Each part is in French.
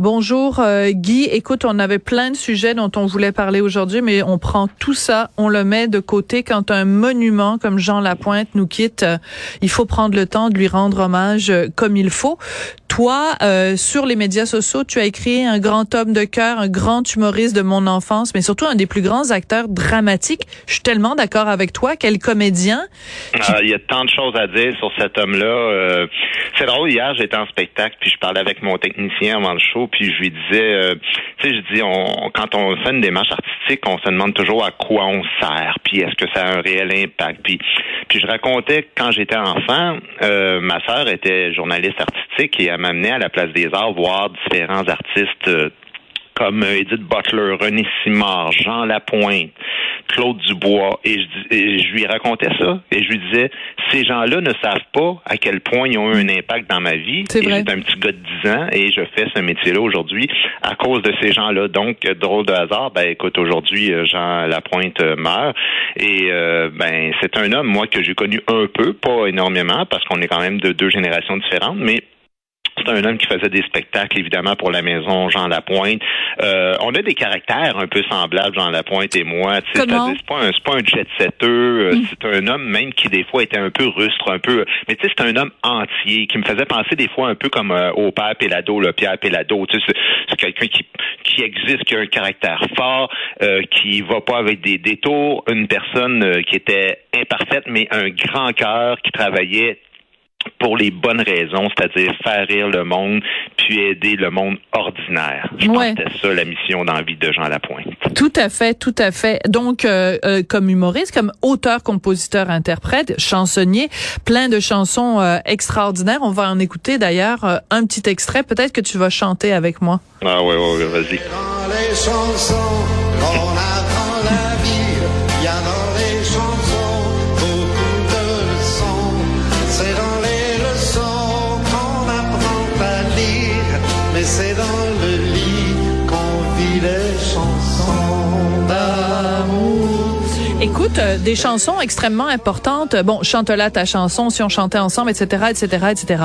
Bonjour euh, Guy. Écoute, on avait plein de sujets dont on voulait parler aujourd'hui, mais on prend tout ça, on le met de côté. Quand un monument comme Jean Lapointe nous quitte, euh, il faut prendre le temps de lui rendre hommage euh, comme il faut. Toi, euh, sur les médias sociaux, tu as écrit un grand homme de cœur, un grand humoriste de mon enfance, mais surtout un des plus grands acteurs dramatiques. Je suis tellement d'accord avec toi. Quel comédien. Ah, Il y a tant de choses à dire sur cet homme-là. C'est drôle, hier, j'étais en spectacle, puis je parlais avec mon technicien avant le show, puis je lui disais, euh, tu sais, je dis, on, quand on fait une démarche artistique, on se demande toujours à quoi on sert, puis est-ce que ça a un réel impact? Puis, puis je racontais que quand j'étais enfant, euh, ma sœur était journaliste artistique et elle m'amenait à la Place des Arts voir différents artistes euh, comme Edith Butler, René Simard, Jean Lapointe, Claude Dubois, et je, et je lui racontais ça, et je lui disais, ces gens-là ne savent pas à quel point ils ont eu un impact dans ma vie. J'étais un petit gars de 10 ans, et je fais ce métier-là aujourd'hui à cause de ces gens-là. Donc, drôle de hasard, ben écoute, aujourd'hui, euh, Jean Lapointe euh, meurt, et euh, ben c'est un homme, moi, que j'ai connu un peu, pas énormément, parce qu'on est quand même de deux générations différentes, mais c'est un homme qui faisait des spectacles, évidemment, pour la maison Jean Lapointe. Euh, on a des caractères un peu semblables, Jean Lapointe et moi. C'est pas un, c'est pas un jet-setter. euh, C'est un homme même qui, des fois, était un peu rustre, un peu... Mais tu sais, c'est un homme entier qui me faisait penser, des fois, un peu comme euh, au père Pélado, le Pierre Pélado. Tu sais, c'est, c'est quelqu'un qui, qui existe, qui a un caractère fort, euh, qui va pas avec des détours. Une personne euh, qui était imparfaite, mais un grand cœur, qui travaillait pour les bonnes raisons, c'est-à-dire faire rire le monde, puis aider le monde ordinaire. Je Ouais. pense que c'était ça la mission d'envie de Jean Lapointe. Tout à fait, tout à fait. Donc, euh, euh, comme humoriste, comme auteur, compositeur, interprète, chansonnier, plein de chansons euh, extraordinaires. On va en écouter d'ailleurs euh, un petit extrait. Peut-être que tu vas chanter avec moi. Ah ouais, ouais, ouais, vas-y. Écoute, euh, des chansons extrêmement importantes. Bon, chante là ta chanson, si on chantait ensemble, etc., etc., etc.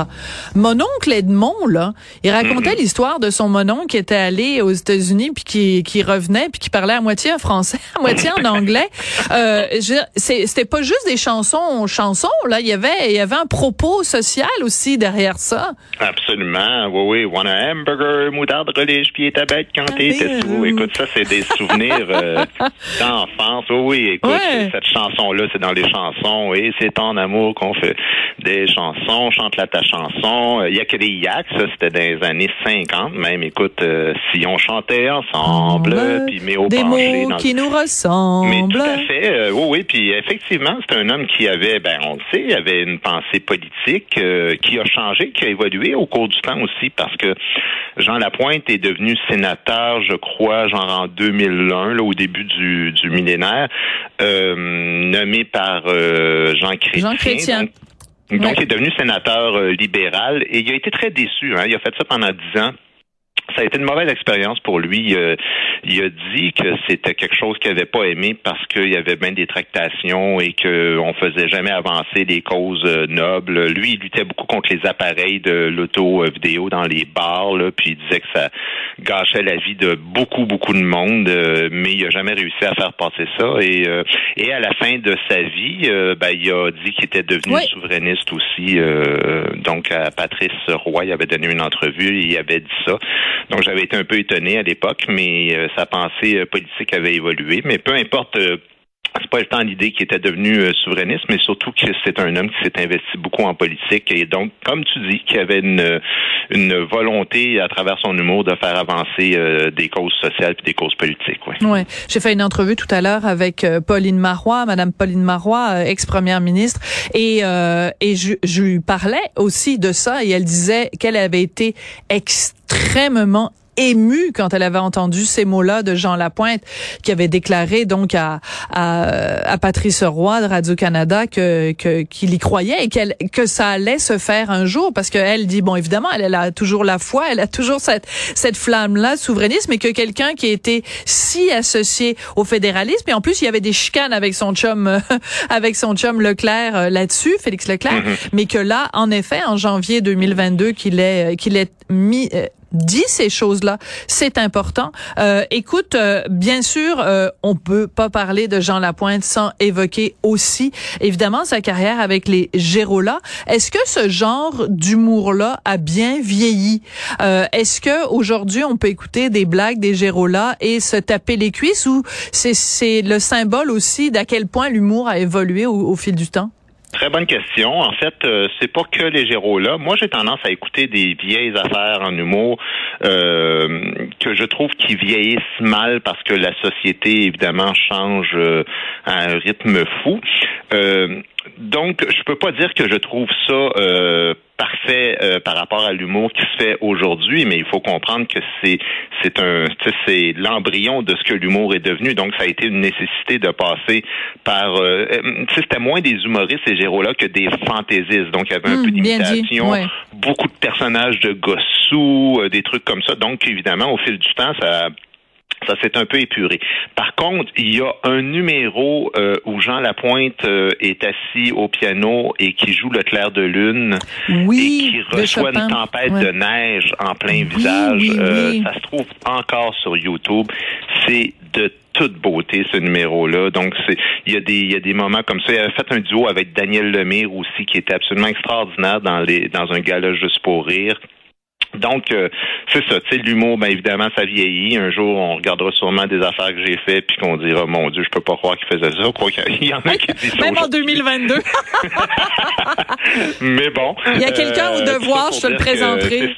Mon oncle Edmond, là, il racontait l'histoire de son monon qui était allé aux États-Unis puis qui, qui revenait puis qui parlait à moitié en français, à moitié en anglais. Euh, c'était pas juste des chansons, chansons là. Il y avait, il y avait un propos social aussi derrière ça. Absolument. Oui, oui. Want a hamburger, moutarde, relish, puis ta bête quand t'es Ah, sous. oui. Écoute, ça, c'est des souvenirs euh, d'enfance. Oui, oui. Écoute, Ouais. cette chanson-là, c'est dans les chansons. Et c'est en amour qu'on fait des chansons. Chante là ta chanson. Euh, Il y a que des yaks, ça, c'était dans les années 50 même. Écoute, euh, si on chantait ensemble, puis mais au des mots dans le qui nous mais ressemblent. tout à fait, euh, oui, oui. Puis effectivement, c'est un homme qui avait, ben, on le sait, il avait une pensée politique euh, qui a changé, qui a évolué au cours du temps aussi, parce que Jean Lapointe est devenu sénateur, je crois, genre en 2001, là, au début du, du millénaire, euh, nommé par euh, Jean Chrétien. Jean Chrétien. Donc, donc, Ouais. il est devenu sénateur euh, libéral et il a été très déçu. Hein. Il a fait ça pendant dix ans. Ça a été une mauvaise expérience pour lui. Euh, il a dit que c'était quelque chose qu'il n'avait pas aimé parce qu'il y avait bien des tractations et qu'on faisait jamais avancer les causes euh, nobles. Lui, il luttait beaucoup contre les appareils de l'auto-vidéo dans les bars, là, puis il disait que ça gâchait la vie de beaucoup, beaucoup de monde, euh, mais il n'a jamais réussi à faire passer ça. Et, euh, et à la fin de sa vie, euh, ben, il a dit qu'il était devenu Oui. souverainiste aussi. euh, donc, à Patrice Roy, il avait donné une entrevue et il avait dit ça. Donc, j'avais été un peu étonné à l'époque, mais euh, sa pensée euh, politique avait évolué. Mais peu importe euh, c'est pas tant l'idée qu'il était devenu euh, souverainiste, mais surtout que c'est un homme qui s'est investi beaucoup en politique et donc, comme tu dis, qui avait une, une volonté à travers son humour de faire avancer euh, des causes sociales et des causes politiques. Ouais. Ouais, j'ai fait une entrevue tout à l'heure avec euh, Pauline Marois, Madame Pauline Marois, euh, ex-première ministre, et euh, et je lui parlais aussi de ça et elle disait qu'elle avait été extrêmement émue quand elle avait entendu ces mots-là de Jean Lapointe, qui avait déclaré donc à, à, à Patrice Roy de Radio-Canada que, que, qu'il y croyait et qu'elle, que ça allait se faire un jour parce qu'elle dit, bon, évidemment, elle, elle, a toujours la foi, elle a toujours cette, cette flamme-là, souverainiste, mais que quelqu'un qui était si associé au fédéralisme, et en plus, il y avait des chicanes avec son chum, avec son chum Leclerc euh, là-dessus, Félix Leclerc, Mm-hmm. mais que là, en effet, en janvier 2022, qu'il est, qu'il est mis, euh, dit ces choses-là. C'est important. Euh, écoute, euh, bien sûr, euh, on peut pas parler de Jean Lapointe sans évoquer aussi, évidemment, sa carrière avec les Gérola. Est-ce que ce genre d'humour-là a bien vieilli? Euh, Est-ce que aujourd'hui on peut écouter des blagues des Gérola et se taper les cuisses ou c'est c'est le symbole aussi d'à quel point l'humour a évolué au, au fil du temps? Très bonne question. En fait, euh, c'est pas que les géros là. Moi, j'ai tendance à écouter des vieilles affaires en humour euh, que je trouve qui vieillissent mal parce que la société, évidemment, change euh, à un rythme fou. Donc, je peux pas dire que je trouve ça euh, parfait euh, par rapport à l'humour qui se fait aujourd'hui, mais il faut comprendre que c'est c'est un c'est l'embryon de ce que l'humour est devenu. Donc, ça a été une nécessité de passer par. Euh, euh, c'était moins des humoristes ces géros-là que des fantaisistes. Donc, il y avait un Hum, peu d'imitation, ouais. beaucoup de personnages de gossous, euh, des trucs comme ça. Donc, évidemment, au fil du temps, ça ça s'est un peu épuré. Par contre, il y a un numéro euh, où Jean Lapointe euh, est assis au piano et qui joue le clair de lune Oui, et qui reçoit une tempête Ouais. de neige en plein Oui, visage. oui, Euh. Ça se trouve encore sur YouTube. C'est de toute beauté ce numéro-là. Donc c'est il y a des il y a des moments comme ça. Il avait fait un duo avec Daniel Lemire aussi qui était absolument extraordinaire dans les dans un gala juste pour rire. Donc, euh, c'est ça, tu sais, l'humour, ben évidemment, ça vieillit. Un jour, on regardera sûrement des affaires que j'ai faites, puis qu'on dira, mon Dieu, je peux pas croire qu'il faisait ça. Quoi qu'il y en a qui disent Même en aujourd'hui. 2022. Mais bon. Il y a quelqu'un au euh, devoir, je te le présenterai.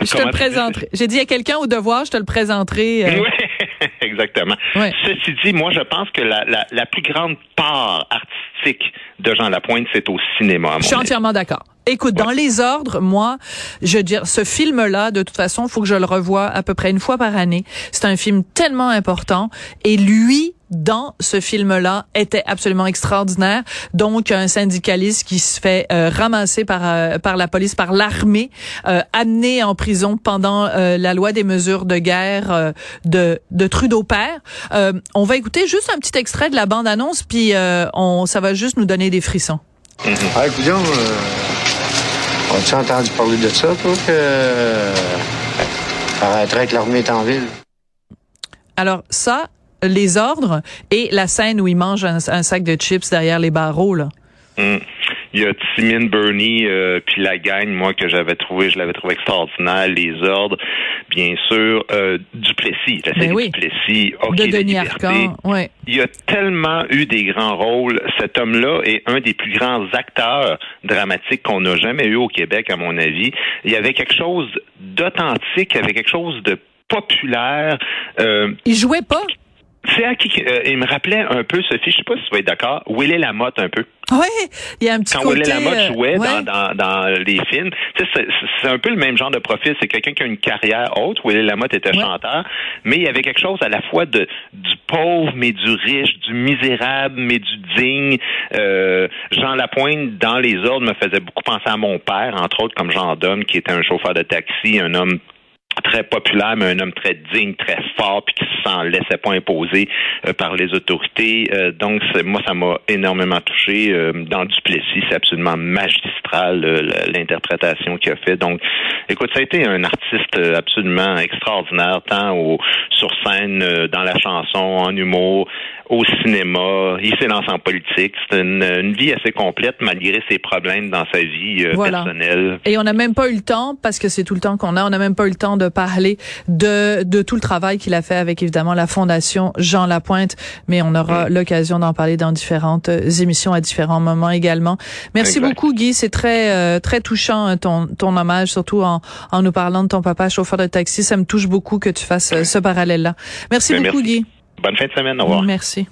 Je te le présenterai. J'ai dit, il y a quelqu'un au devoir, je te le présenterai. euh, Oui, exactement. Ouais. Ceci dit, moi, je pense que la, la, la plus grande part artistique de Jean Lapointe, c'est au cinéma. à mon Je suis avis. entièrement d'accord. Écoute, dans les ordres, moi, je veux dire, ce film-là, de toute façon, il faut que je le revoie à peu près une fois par année. C'est un film tellement important. Et lui, dans ce film-là, était absolument extraordinaire. Donc, un syndicaliste qui se fait euh, ramasser par euh, par la police, par l'armée, euh, amené en prison pendant euh, la loi des mesures de guerre euh, de de Trudeau père. Euh, on va écouter juste un petit extrait de la bande-annonce, puis euh, on ça va juste nous donner des frissons. Ah, écoute, euh, as-tu entendu parler de ça, toi, que paraîtrait que l'armée est en ville? Alors ça, les ordres et la scène où il mange un, un sac de chips derrière les barreaux là. Hum. Il y a Timine Bernie euh, puis la gang, moi que j'avais trouvé, je l'avais trouvé extraordinaire. Les ordres, bien sûr, euh, Duplessis, la série Ben oui. Duplessis, OK de la Denis. Arcand, ouais. Il a tellement eu des grands rôles. Cet homme-là est un des plus grands acteurs dramatiques qu'on n'a jamais eu au Québec, à mon avis. Il y avait quelque chose d'authentique, il y avait quelque chose de populaire. Euh, Il jouait pas? c'est à qui euh, il me rappelait un peu, Sophie, je sais pas si tu vas être d'accord, Willy Lamotte un peu. Ouais, il y a un petit Quand côté. Lamotte euh, jouait ouais. dans, dans, dans les films, tu sais, c'est c'est un peu le même genre de profil. C'est quelqu'un qui a une carrière haute. Willy Lamotte était Ouais. chanteur, mais il y avait quelque chose à la fois de du pauvre mais du riche, du misérable mais du digne. Euh, Jean Lapointe dans les ordres me faisait beaucoup penser à mon père, entre autres comme Jean Donne, qui était un chauffeur de taxi, un homme très populaire, mais un homme très digne, très fort, puis qui s'en laissait pas imposer euh, par les autorités. Euh, donc, moi, ça m'a énormément touché. Euh, dans Duplessis, c'est absolument magistral euh, l'interprétation qu'il a fait. Donc, écoute, ça a été un artiste euh, absolument extraordinaire, tant au, sur scène, euh, dans la chanson, en humour, au cinéma. Il s'est lancé en politique. C'est une, une vie assez complète, malgré ses problèmes dans sa vie euh, Voilà. personnelle. Et on n'a même pas eu le temps, parce que c'est tout le temps qu'on a, on n'a même pas eu le temps de parler de, de tout le travail qu'il a fait avec évidemment la Fondation Jean Lapointe, mais on aura l'occasion d'en parler dans différentes euh, émissions à différents moments également. Merci Exact. beaucoup Guy, c'est très euh, très touchant hein, ton, ton hommage, surtout en, en nous parlant de ton papa chauffeur de taxi. Ça me touche beaucoup que tu fasses euh, ce parallèle-là. Merci Ben, beaucoup merci. Guy. Bonne fin de semaine. Au revoir. Merci.